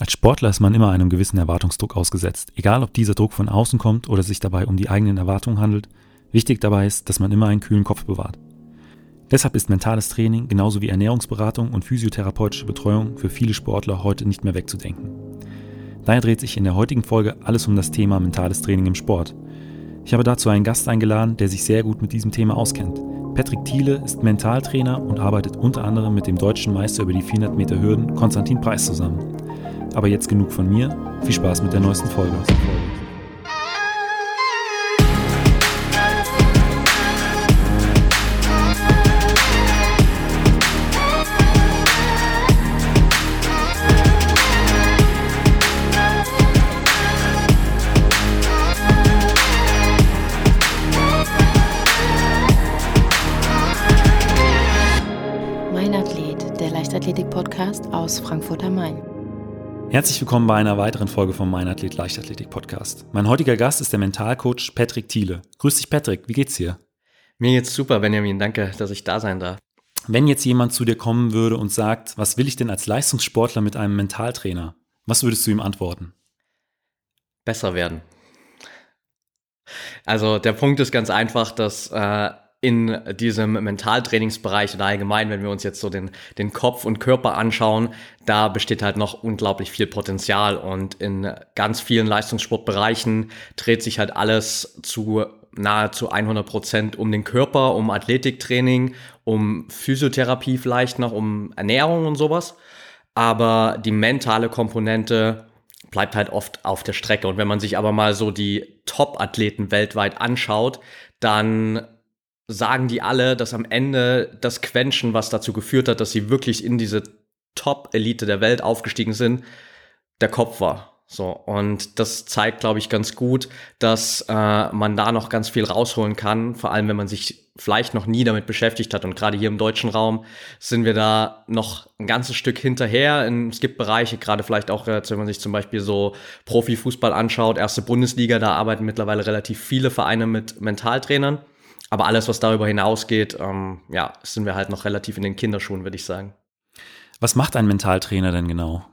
Als Sportler ist man immer einem gewissen Erwartungsdruck ausgesetzt, egal ob dieser Druck von außen kommt oder sich dabei um die eigenen Erwartungen handelt. Wichtig dabei ist, dass man immer einen kühlen Kopf bewahrt. Deshalb ist mentales Training genauso wie Ernährungsberatung und physiotherapeutische Betreuung für viele Sportler heute nicht mehr wegzudenken. Daher dreht sich in der heutigen Folge alles um das Thema mentales Training im Sport. Ich habe dazu einen Gast eingeladen, der sich sehr gut mit diesem Thema auskennt. Patrick Thiele ist Mentaltrainer und arbeitet unter anderem mit dem deutschen Meister über die 400 Meter Hürden Konstantin Preis zusammen. Aber jetzt genug von mir. Viel Spaß mit der neuesten Folge. Mein Athlet, der Leichtathletik-Podcast aus Frankfurt. Herzlich willkommen bei einer weiteren Folge vom Mein Athlet Leichtathletik Podcast. Mein heutiger Gast ist der Mentalcoach Patrick Thiele. Grüß dich Patrick, wie geht's dir? Mir geht's super, Benjamin, danke, dass ich da sein darf. Wenn jetzt jemand zu dir kommen würde und sagt, was will ich denn als Leistungssportler mit einem Mentaltrainer? Was würdest du ihm antworten? Besser werden. Also der Punkt ist ganz einfach, dass äh, in diesem Mentaltrainingsbereich oder allgemein, wenn wir uns jetzt so den, den Kopf und Körper anschauen, da besteht halt noch unglaublich viel Potenzial und in ganz vielen Leistungssportbereichen dreht sich halt alles zu nahezu 100 Prozent um den Körper, um Athletiktraining, um Physiotherapie vielleicht noch, um Ernährung und sowas. Aber die mentale Komponente bleibt halt oft auf der Strecke. Und wenn man sich aber mal so die Top-Athleten weltweit anschaut, dann sagen die alle, dass am Ende das Quäntchen, was dazu geführt hat, dass sie wirklich in diese Top-Elite der Welt aufgestiegen sind, der Kopf war. So, und das zeigt, glaube ich, ganz gut, dass äh, man da noch ganz viel rausholen kann, vor allem wenn man sich vielleicht noch nie damit beschäftigt hat. Und gerade hier im deutschen Raum sind wir da noch ein ganzes Stück hinterher. Es gibt Bereiche, gerade vielleicht auch, wenn man sich zum Beispiel so Profifußball anschaut, erste Bundesliga, da arbeiten mittlerweile relativ viele Vereine mit Mentaltrainern. Aber alles, was darüber hinausgeht, ähm, ja, sind wir halt noch relativ in den Kinderschuhen, würde ich sagen. Was macht ein Mentaltrainer denn genau?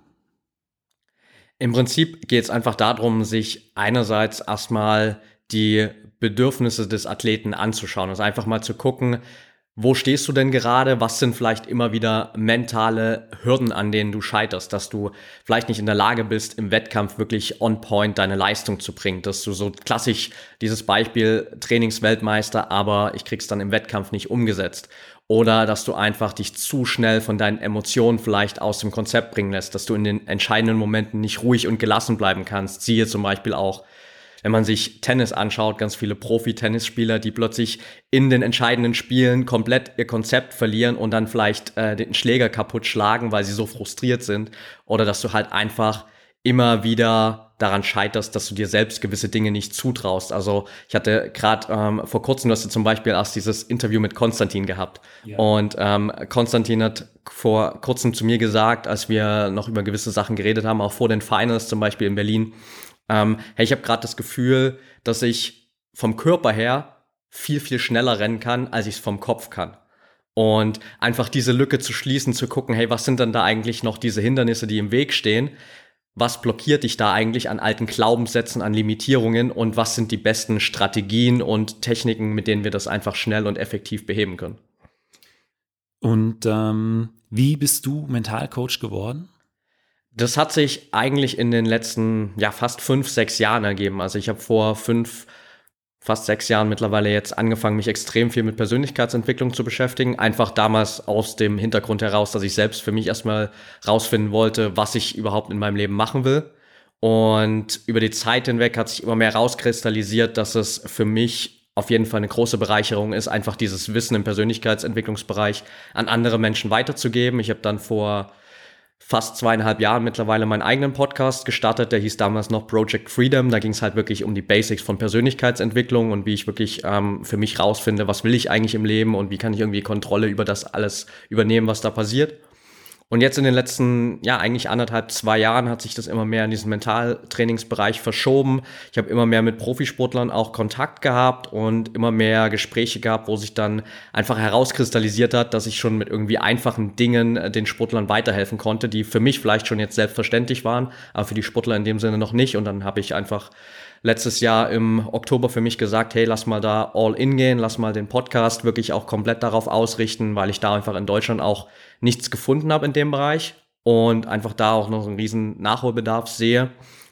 Im Prinzip geht es einfach darum, sich einerseits erstmal die Bedürfnisse des Athleten anzuschauen. Also einfach mal zu gucken, wo stehst du denn gerade? Was sind vielleicht immer wieder mentale Hürden, an denen du scheiterst, dass du vielleicht nicht in der Lage bist, im Wettkampf wirklich on point deine Leistung zu bringen, dass du so klassisch dieses Beispiel Trainingsweltmeister, aber ich krieg's dann im Wettkampf nicht umgesetzt. Oder dass du einfach dich zu schnell von deinen Emotionen vielleicht aus dem Konzept bringen lässt, dass du in den entscheidenden Momenten nicht ruhig und gelassen bleiben kannst. Siehe zum Beispiel auch wenn man sich Tennis anschaut, ganz viele Profi-Tennisspieler, die plötzlich in den entscheidenden Spielen komplett ihr Konzept verlieren und dann vielleicht äh, den Schläger kaputt schlagen, weil sie so frustriert sind. Oder dass du halt einfach immer wieder daran scheiterst, dass du dir selbst gewisse Dinge nicht zutraust. Also ich hatte gerade ähm, vor kurzem, du hast ja zum Beispiel erst dieses Interview mit Konstantin gehabt. Ja. Und ähm, Konstantin hat vor kurzem zu mir gesagt, als wir noch über gewisse Sachen geredet haben, auch vor den Finals zum Beispiel in Berlin, ähm, hey, ich habe gerade das Gefühl, dass ich vom Körper her viel, viel schneller rennen kann, als ich es vom Kopf kann. Und einfach diese Lücke zu schließen, zu gucken, hey, was sind denn da eigentlich noch diese Hindernisse, die im Weg stehen? Was blockiert dich da eigentlich an alten Glaubenssätzen, an Limitierungen und was sind die besten Strategien und Techniken, mit denen wir das einfach schnell und effektiv beheben können? Und ähm, wie bist du Mentalcoach geworden? Das hat sich eigentlich in den letzten, ja, fast fünf, sechs Jahren ergeben. Also ich habe vor fünf, fast sechs Jahren mittlerweile jetzt angefangen, mich extrem viel mit Persönlichkeitsentwicklung zu beschäftigen. Einfach damals aus dem Hintergrund heraus, dass ich selbst für mich erstmal rausfinden wollte, was ich überhaupt in meinem Leben machen will. Und über die Zeit hinweg hat sich immer mehr rauskristallisiert, dass es für mich auf jeden Fall eine große Bereicherung ist, einfach dieses Wissen im Persönlichkeitsentwicklungsbereich an andere Menschen weiterzugeben. Ich habe dann vor fast zweieinhalb Jahren mittlerweile meinen eigenen Podcast gestartet. Der hieß damals noch Project Freedom. Da ging es halt wirklich um die Basics von Persönlichkeitsentwicklung und wie ich wirklich ähm, für mich rausfinde, was will ich eigentlich im Leben und wie kann ich irgendwie Kontrolle über das alles übernehmen, was da passiert. Und jetzt in den letzten, ja, eigentlich anderthalb, zwei Jahren hat sich das immer mehr in diesen Mentaltrainingsbereich verschoben. Ich habe immer mehr mit Profisportlern auch Kontakt gehabt und immer mehr Gespräche gehabt, wo sich dann einfach herauskristallisiert hat, dass ich schon mit irgendwie einfachen Dingen äh, den Sportlern weiterhelfen konnte, die für mich vielleicht schon jetzt selbstverständlich waren, aber für die Sportler in dem Sinne noch nicht. Und dann habe ich einfach letztes Jahr im Oktober für mich gesagt, hey, lass mal da all in gehen, lass mal den Podcast wirklich auch komplett darauf ausrichten, weil ich da einfach in Deutschland auch nichts gefunden habe in dem Bereich und einfach da auch noch einen riesen Nachholbedarf sehe.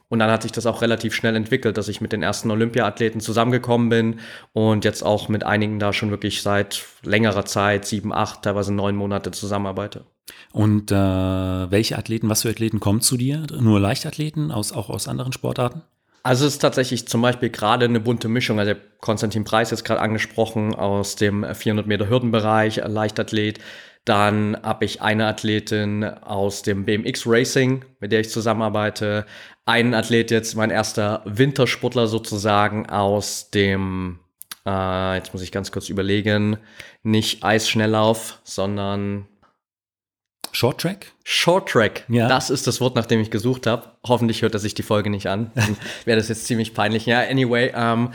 Und dann hat sich das auch relativ schnell entwickelt, dass ich mit den ersten Olympiathleten zusammengekommen bin und jetzt auch mit einigen da schon wirklich seit längerer Zeit, sieben, acht, teilweise neun Monate zusammenarbeite. Und äh, welche Athleten, was für Athleten kommen zu dir? Nur Leichtathleten, aus, auch aus anderen Sportarten? Also es ist tatsächlich zum Beispiel gerade eine bunte Mischung. Also Konstantin Preis jetzt gerade angesprochen aus dem 400 Meter Hürdenbereich, Leichtathlet. Dann habe ich eine Athletin aus dem BMX Racing, mit der ich zusammenarbeite. Einen Athlet jetzt, mein erster Wintersportler sozusagen aus dem, äh, jetzt muss ich ganz kurz überlegen, nicht Eisschnelllauf, sondern Short Track? Short Track. Ja. Das ist das Wort, nach dem ich gesucht habe. Hoffentlich hört er sich die Folge nicht an. Dann wäre das jetzt ziemlich peinlich. Ja, anyway, ähm,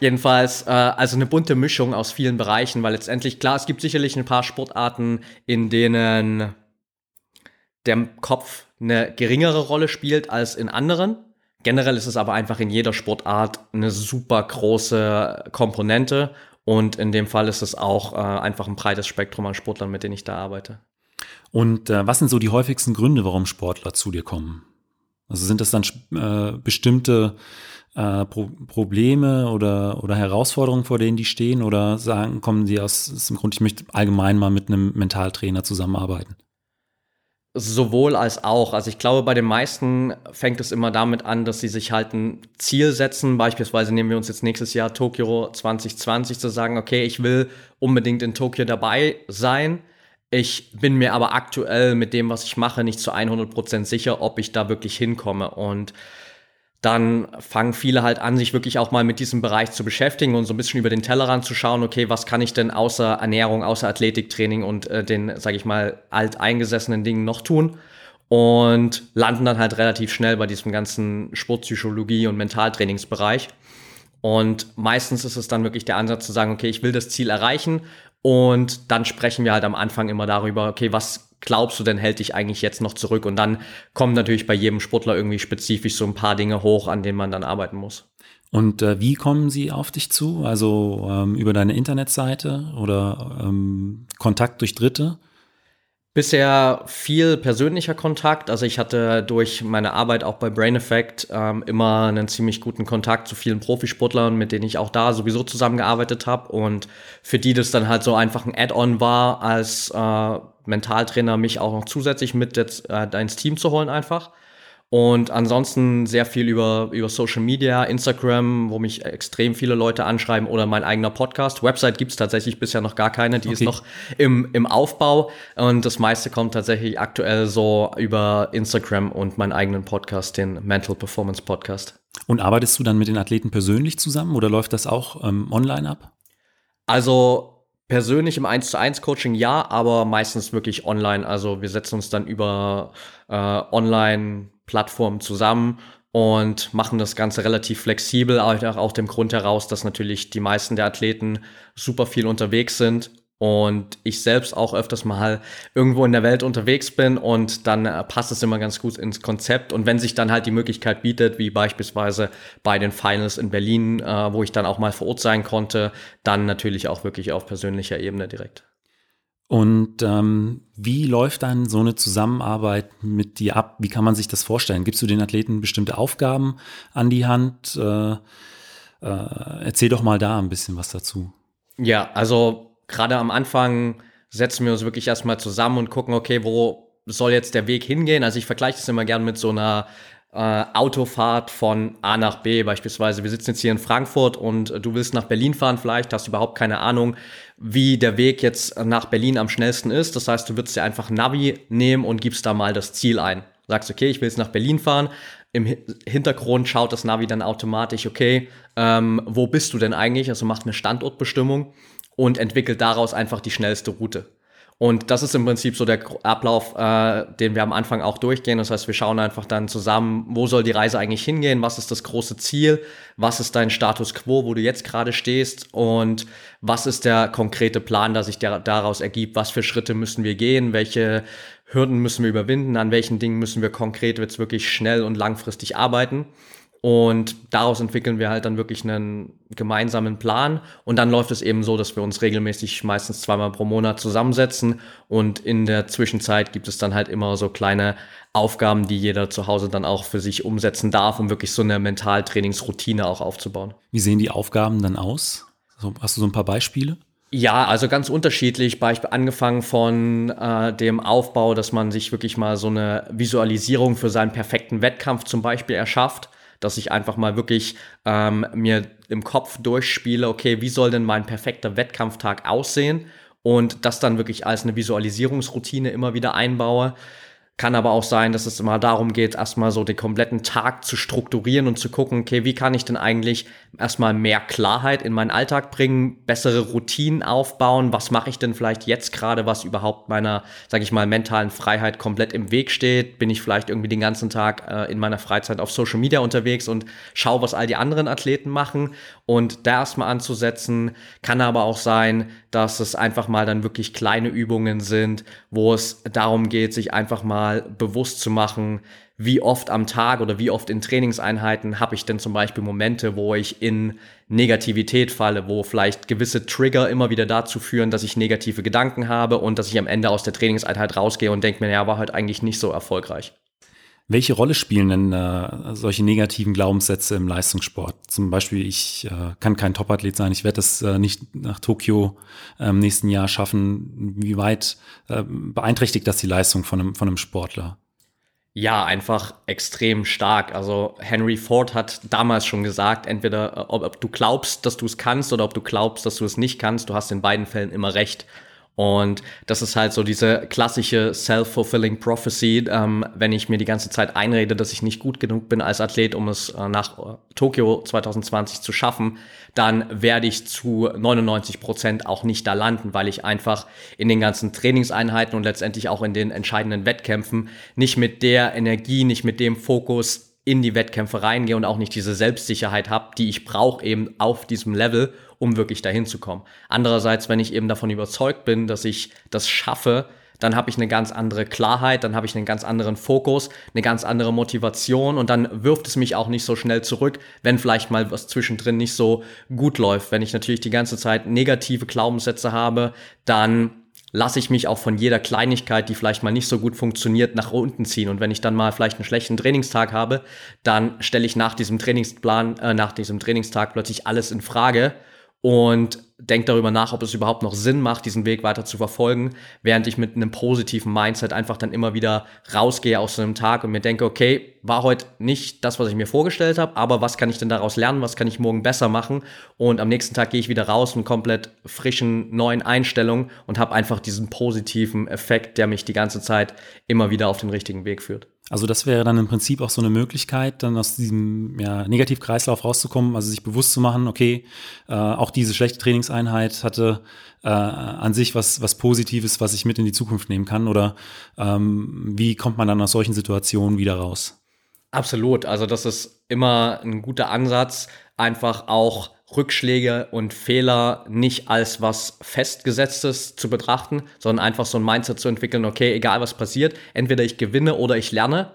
jedenfalls, äh, also eine bunte Mischung aus vielen Bereichen, weil letztendlich, klar, es gibt sicherlich ein paar Sportarten, in denen der Kopf eine geringere Rolle spielt als in anderen. Generell ist es aber einfach in jeder Sportart eine super große Komponente. Und in dem Fall ist es auch äh, einfach ein breites Spektrum an Sportlern, mit denen ich da arbeite. Und äh, was sind so die häufigsten Gründe, warum Sportler zu dir kommen? Also sind das dann äh, bestimmte äh, Pro Probleme oder, oder Herausforderungen, vor denen die stehen? Oder sagen, kommen die aus, aus dem Grund, ich möchte allgemein mal mit einem Mentaltrainer zusammenarbeiten? Sowohl als auch. Also ich glaube, bei den meisten fängt es immer damit an, dass sie sich halt ein Ziel setzen. Beispielsweise nehmen wir uns jetzt nächstes Jahr Tokio 2020 zu sagen, okay, ich will unbedingt in Tokio dabei sein. Ich bin mir aber aktuell mit dem, was ich mache, nicht zu 100% sicher, ob ich da wirklich hinkomme. Und dann fangen viele halt an, sich wirklich auch mal mit diesem Bereich zu beschäftigen und so ein bisschen über den Tellerrand zu schauen, okay, was kann ich denn außer Ernährung, außer Athletiktraining und äh, den, sage ich mal, alteingesessenen Dingen noch tun? Und landen dann halt relativ schnell bei diesem ganzen Sportpsychologie und Mentaltrainingsbereich. Und meistens ist es dann wirklich der Ansatz zu sagen, okay, ich will das Ziel erreichen und dann sprechen wir halt am Anfang immer darüber, okay, was glaubst du denn hält dich eigentlich jetzt noch zurück? Und dann kommen natürlich bei jedem Sportler irgendwie spezifisch so ein paar Dinge hoch, an denen man dann arbeiten muss. Und äh, wie kommen sie auf dich zu? Also ähm, über deine Internetseite oder ähm, Kontakt durch Dritte? Bisher viel persönlicher Kontakt. Also ich hatte durch meine Arbeit auch bei Brain Effect ähm, immer einen ziemlich guten Kontakt zu vielen Profisportlern, mit denen ich auch da sowieso zusammengearbeitet habe und für die das dann halt so einfach ein Add-on war, als äh, Mentaltrainer mich auch noch zusätzlich mit jetzt, äh, ins Team zu holen einfach. Und ansonsten sehr viel über, über Social Media, Instagram, wo mich extrem viele Leute anschreiben oder mein eigener Podcast. Website gibt's tatsächlich bisher noch gar keine, die okay. ist noch im, im Aufbau. Und das meiste kommt tatsächlich aktuell so über Instagram und meinen eigenen Podcast, den Mental Performance Podcast. Und arbeitest du dann mit den Athleten persönlich zusammen oder läuft das auch ähm, online ab? Also persönlich im 1 zu 1 Coaching ja, aber meistens wirklich online. Also wir setzen uns dann über äh, online Plattformen zusammen und machen das Ganze relativ flexibel, auch, auch dem Grund heraus, dass natürlich die meisten der Athleten super viel unterwegs sind und ich selbst auch öfters mal irgendwo in der Welt unterwegs bin und dann äh, passt es immer ganz gut ins Konzept. Und wenn sich dann halt die Möglichkeit bietet, wie beispielsweise bei den Finals in Berlin, äh, wo ich dann auch mal vor Ort sein konnte, dann natürlich auch wirklich auf persönlicher Ebene direkt. Und ähm, wie läuft dann so eine Zusammenarbeit mit dir ab? Wie kann man sich das vorstellen? Gibst du den Athleten bestimmte Aufgaben an die Hand? Äh, äh, erzähl doch mal da ein bisschen was dazu. Ja, also gerade am Anfang setzen wir uns wirklich erstmal zusammen und gucken, okay, wo soll jetzt der Weg hingehen? Also ich vergleiche das immer gern mit so einer äh, Autofahrt von A nach B beispielsweise. Wir sitzen jetzt hier in Frankfurt und du willst nach Berlin fahren vielleicht, hast überhaupt keine Ahnung, wie der Weg jetzt nach Berlin am schnellsten ist. Das heißt, du würdest dir einfach Navi nehmen und gibst da mal das Ziel ein. Sagst, okay, ich will jetzt nach Berlin fahren. Im Hintergrund schaut das Navi dann automatisch, okay, ähm, wo bist du denn eigentlich? Also macht eine Standortbestimmung und entwickelt daraus einfach die schnellste Route. Und das ist im Prinzip so der Ablauf, äh, den wir am Anfang auch durchgehen. Das heißt, wir schauen einfach dann zusammen, wo soll die Reise eigentlich hingehen, was ist das große Ziel, was ist dein Status quo, wo du jetzt gerade stehst? Und was ist der konkrete Plan, der sich der, daraus ergibt, was für Schritte müssen wir gehen, welche Hürden müssen wir überwinden, an welchen Dingen müssen wir konkret jetzt wirklich schnell und langfristig arbeiten. Und daraus entwickeln wir halt dann wirklich einen gemeinsamen Plan. Und dann läuft es eben so, dass wir uns regelmäßig meistens zweimal pro Monat zusammensetzen. Und in der Zwischenzeit gibt es dann halt immer so kleine Aufgaben, die jeder zu Hause dann auch für sich umsetzen darf, um wirklich so eine Mentaltrainingsroutine auch aufzubauen. Wie sehen die Aufgaben dann aus? Hast du so ein paar Beispiele? Ja, also ganz unterschiedlich. Beispiel angefangen von äh, dem Aufbau, dass man sich wirklich mal so eine Visualisierung für seinen perfekten Wettkampf zum Beispiel erschafft dass ich einfach mal wirklich ähm, mir im Kopf durchspiele, okay, wie soll denn mein perfekter Wettkampftag aussehen und das dann wirklich als eine Visualisierungsroutine immer wieder einbaue. Kann aber auch sein, dass es immer darum geht, erstmal so den kompletten Tag zu strukturieren und zu gucken, okay, wie kann ich denn eigentlich erstmal mehr Klarheit in meinen Alltag bringen, bessere Routinen aufbauen, was mache ich denn vielleicht jetzt gerade, was überhaupt meiner, sage ich mal, mentalen Freiheit komplett im Weg steht? Bin ich vielleicht irgendwie den ganzen Tag äh, in meiner Freizeit auf Social Media unterwegs und schaue, was all die anderen Athleten machen und da erstmal anzusetzen, kann aber auch sein, dass es einfach mal dann wirklich kleine Übungen sind, wo es darum geht, sich einfach mal bewusst zu machen, wie oft am Tag oder wie oft in Trainingseinheiten habe ich denn zum Beispiel Momente, wo ich in Negativität falle, wo vielleicht gewisse Trigger immer wieder dazu führen, dass ich negative Gedanken habe und dass ich am Ende aus der Trainingseinheit rausgehe und denke mir, ja, war halt eigentlich nicht so erfolgreich. Welche Rolle spielen denn äh, solche negativen Glaubenssätze im Leistungssport? Zum Beispiel, ich äh, kann kein Topathlet sein, ich werde es äh, nicht nach Tokio im ähm, nächsten Jahr schaffen. Wie weit äh, beeinträchtigt das die Leistung von einem, von einem Sportler? Ja, einfach extrem stark. Also Henry Ford hat damals schon gesagt, entweder äh, ob, ob du glaubst, dass du es kannst oder ob du glaubst, dass du es nicht kannst, du hast in beiden Fällen immer recht. Und das ist halt so diese klassische self-fulfilling prophecy, ähm, wenn ich mir die ganze Zeit einrede, dass ich nicht gut genug bin als Athlet, um es äh, nach äh, Tokio 2020 zu schaffen, dann werde ich zu 99 Prozent auch nicht da landen, weil ich einfach in den ganzen Trainingseinheiten und letztendlich auch in den entscheidenden Wettkämpfen nicht mit der Energie, nicht mit dem Fokus in die Wettkämpfe reingehe und auch nicht diese Selbstsicherheit habe, die ich brauche eben auf diesem Level, um wirklich dahin zu kommen. Andererseits, wenn ich eben davon überzeugt bin, dass ich das schaffe, dann habe ich eine ganz andere Klarheit, dann habe ich einen ganz anderen Fokus, eine ganz andere Motivation und dann wirft es mich auch nicht so schnell zurück, wenn vielleicht mal was zwischendrin nicht so gut läuft. Wenn ich natürlich die ganze Zeit negative Glaubenssätze habe, dann lasse ich mich auch von jeder Kleinigkeit, die vielleicht mal nicht so gut funktioniert, nach unten ziehen. Und wenn ich dann mal vielleicht einen schlechten Trainingstag habe, dann stelle ich nach diesem Trainingsplan, äh, nach diesem Trainingstag plötzlich alles in Frage und denke darüber nach, ob es überhaupt noch Sinn macht, diesen Weg weiter zu verfolgen, während ich mit einem positiven Mindset einfach dann immer wieder rausgehe aus so einem Tag und mir denke, okay, war heute nicht das, was ich mir vorgestellt habe, aber was kann ich denn daraus lernen, was kann ich morgen besser machen und am nächsten Tag gehe ich wieder raus mit komplett frischen, neuen Einstellungen und habe einfach diesen positiven Effekt, der mich die ganze Zeit immer wieder auf den richtigen Weg führt. Also das wäre dann im Prinzip auch so eine Möglichkeit, dann aus diesem ja, Negativkreislauf rauszukommen, also sich bewusst zu machen, okay, äh, auch diese schlechte Trainingseinheit hatte äh, an sich was, was Positives, was ich mit in die Zukunft nehmen kann. Oder ähm, wie kommt man dann aus solchen Situationen wieder raus? Absolut. Also das ist immer ein guter Ansatz, einfach auch Rückschläge und Fehler nicht als was Festgesetztes zu betrachten, sondern einfach so ein Mindset zu entwickeln, okay, egal was passiert, entweder ich gewinne oder ich lerne.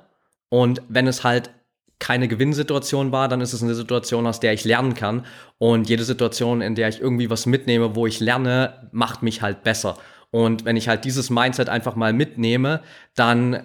Und wenn es halt keine Gewinnsituation war, dann ist es eine Situation, aus der ich lernen kann. Und jede Situation, in der ich irgendwie was mitnehme, wo ich lerne, macht mich halt besser. Und wenn ich halt dieses Mindset einfach mal mitnehme, dann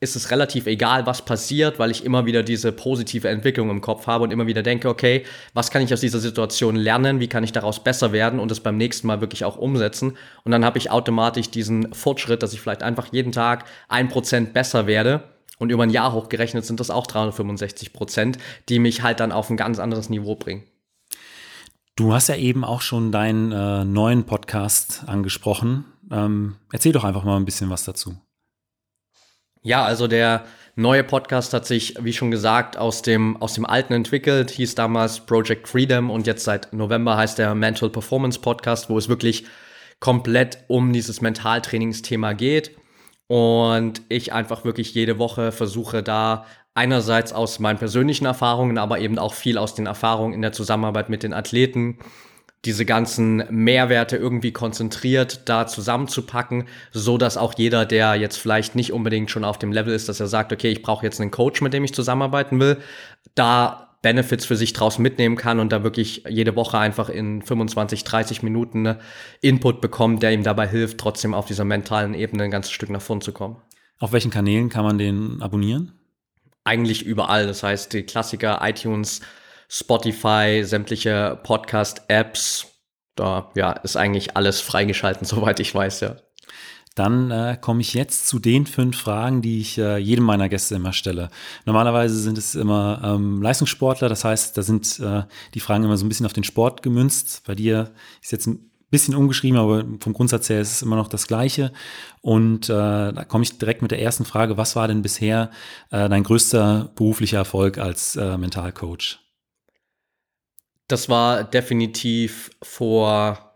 ist es relativ egal, was passiert, weil ich immer wieder diese positive Entwicklung im Kopf habe und immer wieder denke, okay, was kann ich aus dieser Situation lernen, wie kann ich daraus besser werden und es beim nächsten Mal wirklich auch umsetzen. Und dann habe ich automatisch diesen Fortschritt, dass ich vielleicht einfach jeden Tag ein Prozent besser werde. Und über ein Jahr hochgerechnet sind das auch 365 Prozent, die mich halt dann auf ein ganz anderes Niveau bringen. Du hast ja eben auch schon deinen äh, neuen Podcast angesprochen. Ähm, erzähl doch einfach mal ein bisschen was dazu. Ja, also der neue Podcast hat sich, wie schon gesagt, aus dem, aus dem alten entwickelt, hieß damals Project Freedom und jetzt seit November heißt der Mental Performance Podcast, wo es wirklich komplett um dieses Mentaltrainingsthema geht. Und ich einfach wirklich jede Woche versuche da einerseits aus meinen persönlichen Erfahrungen, aber eben auch viel aus den Erfahrungen in der Zusammenarbeit mit den Athleten, diese ganzen Mehrwerte irgendwie konzentriert da zusammenzupacken, so dass auch jeder, der jetzt vielleicht nicht unbedingt schon auf dem Level ist, dass er sagt, okay, ich brauche jetzt einen Coach, mit dem ich zusammenarbeiten will, da Benefits für sich draus mitnehmen kann und da wirklich jede Woche einfach in 25, 30 Minuten ne, Input bekommt, der ihm dabei hilft, trotzdem auf dieser mentalen Ebene ein ganzes Stück nach vorn zu kommen. Auf welchen Kanälen kann man den abonnieren? Eigentlich überall. Das heißt, die Klassiker iTunes, Spotify, sämtliche Podcast-Apps, da ja, ist eigentlich alles freigeschalten, soweit ich weiß, ja. Dann äh, komme ich jetzt zu den fünf Fragen, die ich äh, jedem meiner Gäste immer stelle. Normalerweise sind es immer ähm, Leistungssportler, das heißt, da sind äh, die Fragen immer so ein bisschen auf den Sport gemünzt. Bei dir ist jetzt ein bisschen umgeschrieben, aber vom Grundsatz her ist es immer noch das Gleiche. Und äh, da komme ich direkt mit der ersten Frage: Was war denn bisher äh, dein größter beruflicher Erfolg als äh, Mentalcoach? Das war definitiv vor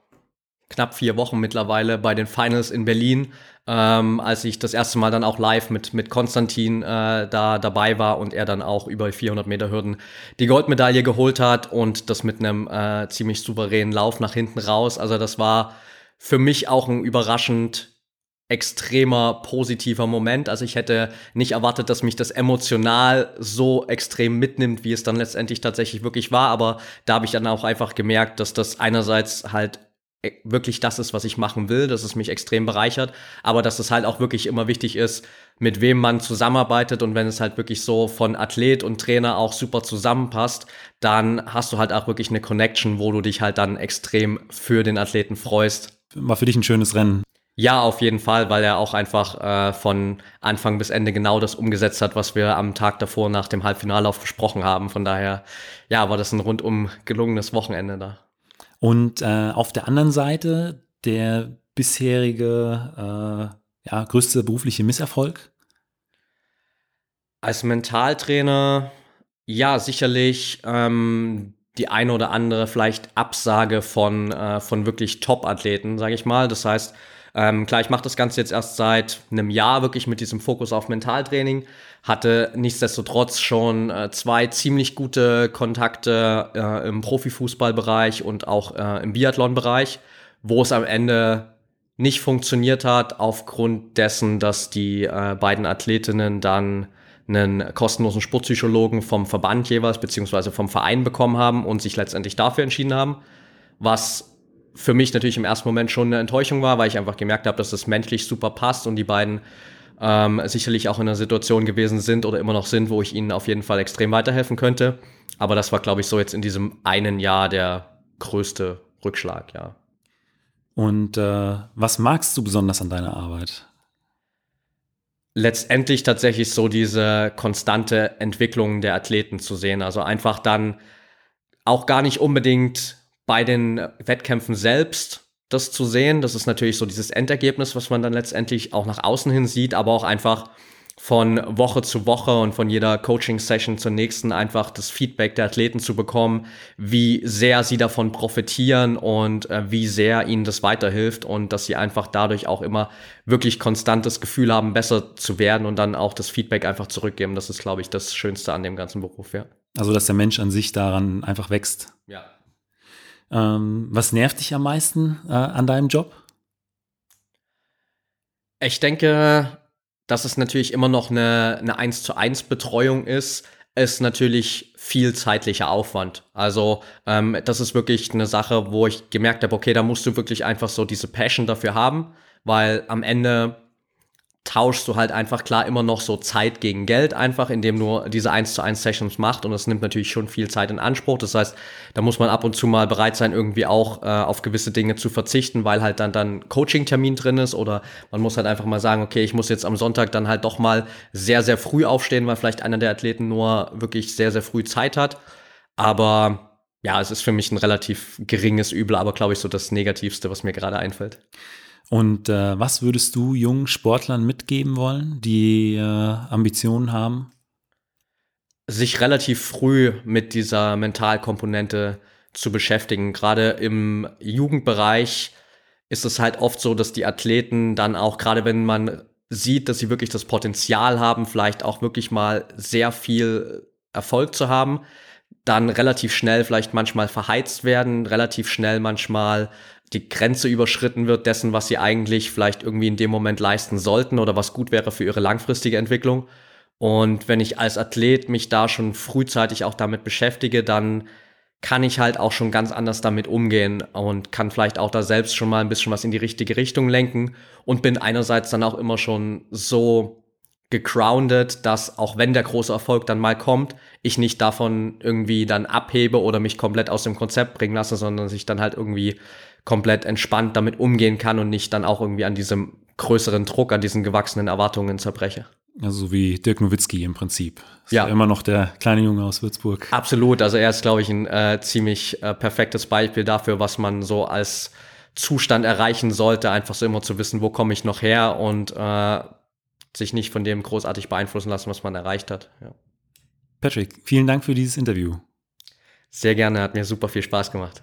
knapp vier Wochen mittlerweile bei den Finals in Berlin, ähm, als ich das erste Mal dann auch live mit, mit Konstantin äh, da dabei war und er dann auch über 400 Meter Hürden die Goldmedaille geholt hat und das mit einem äh, ziemlich souveränen Lauf nach hinten raus. Also das war für mich auch ein überraschend extremer positiver Moment. Also ich hätte nicht erwartet, dass mich das emotional so extrem mitnimmt, wie es dann letztendlich tatsächlich wirklich war. Aber da habe ich dann auch einfach gemerkt, dass das einerseits halt wirklich das ist, was ich machen will, dass es mich extrem bereichert, aber dass es halt auch wirklich immer wichtig ist, mit wem man zusammenarbeitet und wenn es halt wirklich so von Athlet und Trainer auch super zusammenpasst, dann hast du halt auch wirklich eine Connection, wo du dich halt dann extrem für den Athleten freust. War für dich ein schönes Rennen. Ja, auf jeden Fall, weil er auch einfach äh, von Anfang bis Ende genau das umgesetzt hat, was wir am Tag davor nach dem Halbfinallauf besprochen haben. Von daher, ja, war das ein rundum gelungenes Wochenende da. Und äh, auf der anderen Seite der bisherige, äh, ja, größte berufliche Misserfolg? Als Mentaltrainer, ja, sicherlich ähm, die eine oder andere vielleicht Absage von, äh, von wirklich Top-Athleten, sage ich mal. Das heißt, ähm, klar, ich mache das Ganze jetzt erst seit einem Jahr wirklich mit diesem Fokus auf Mentaltraining, hatte nichtsdestotrotz schon äh, zwei ziemlich gute Kontakte äh, im Profifußballbereich und auch äh, im Biathlonbereich, wo es am Ende nicht funktioniert hat, aufgrund dessen, dass die äh, beiden Athletinnen dann einen kostenlosen Sportpsychologen vom Verband jeweils beziehungsweise vom Verein bekommen haben und sich letztendlich dafür entschieden haben, was für mich natürlich im ersten Moment schon eine Enttäuschung war, weil ich einfach gemerkt habe, dass das menschlich super passt und die beiden ähm, sicherlich auch in einer Situation gewesen sind oder immer noch sind, wo ich ihnen auf jeden Fall extrem weiterhelfen könnte. Aber das war, glaube ich, so jetzt in diesem einen Jahr der größte Rückschlag, ja. Und äh, was magst du besonders an deiner Arbeit? Letztendlich tatsächlich so diese konstante Entwicklung der Athleten zu sehen. Also einfach dann auch gar nicht unbedingt bei den Wettkämpfen selbst das zu sehen. Das ist natürlich so dieses Endergebnis, was man dann letztendlich auch nach außen hin sieht, aber auch einfach von Woche zu Woche und von jeder Coaching-Session zur nächsten einfach das Feedback der Athleten zu bekommen, wie sehr sie davon profitieren und äh, wie sehr ihnen das weiterhilft und dass sie einfach dadurch auch immer wirklich konstantes Gefühl haben, besser zu werden und dann auch das Feedback einfach zurückgeben. Das ist, glaube ich, das Schönste an dem ganzen Beruf, ja. Also, dass der Mensch an sich daran einfach wächst. Ja. Ähm, was nervt dich am meisten äh, an deinem Job? Ich denke, dass es natürlich immer noch eine, eine 1 zu 1 Betreuung ist, ist natürlich viel zeitlicher Aufwand. Also ähm, das ist wirklich eine Sache, wo ich gemerkt habe, okay, da musst du wirklich einfach so diese Passion dafür haben, weil am Ende tauschst du halt einfach klar immer noch so Zeit gegen Geld einfach, indem du diese 1 zu 1 Sessions machst und das nimmt natürlich schon viel Zeit in Anspruch. Das heißt, da muss man ab und zu mal bereit sein, irgendwie auch äh, auf gewisse Dinge zu verzichten, weil halt dann dann Coaching-Termin drin ist oder man muss halt einfach mal sagen, okay, ich muss jetzt am Sonntag dann halt doch mal sehr, sehr früh aufstehen, weil vielleicht einer der Athleten nur wirklich sehr, sehr früh Zeit hat. Aber ja, es ist für mich ein relativ geringes Übel, aber glaube ich so das Negativste, was mir gerade einfällt. Und äh, was würdest du jungen Sportlern mitgeben wollen, die äh, Ambitionen haben? Sich relativ früh mit dieser Mentalkomponente zu beschäftigen. Gerade im Jugendbereich ist es halt oft so, dass die Athleten dann auch, gerade wenn man sieht, dass sie wirklich das Potenzial haben, vielleicht auch wirklich mal sehr viel Erfolg zu haben, dann relativ schnell vielleicht manchmal verheizt werden, relativ schnell manchmal die Grenze überschritten wird dessen, was sie eigentlich vielleicht irgendwie in dem Moment leisten sollten oder was gut wäre für ihre langfristige Entwicklung. Und wenn ich als Athlet mich da schon frühzeitig auch damit beschäftige, dann kann ich halt auch schon ganz anders damit umgehen und kann vielleicht auch da selbst schon mal ein bisschen was in die richtige Richtung lenken und bin einerseits dann auch immer schon so gegroundet, dass auch wenn der große Erfolg dann mal kommt, ich nicht davon irgendwie dann abhebe oder mich komplett aus dem Konzept bringen lasse, sondern sich dann halt irgendwie komplett entspannt damit umgehen kann und nicht dann auch irgendwie an diesem größeren Druck, an diesen gewachsenen Erwartungen zerbreche. Also wie Dirk Nowitzki im Prinzip. Ist ja. Immer noch der kleine Junge aus Würzburg. Absolut. Also er ist, glaube ich, ein äh, ziemlich äh, perfektes Beispiel dafür, was man so als Zustand erreichen sollte. Einfach so immer zu wissen, wo komme ich noch her und äh, sich nicht von dem großartig beeinflussen lassen, was man erreicht hat. Ja. Patrick, vielen Dank für dieses Interview. Sehr gerne, hat mir super viel Spaß gemacht.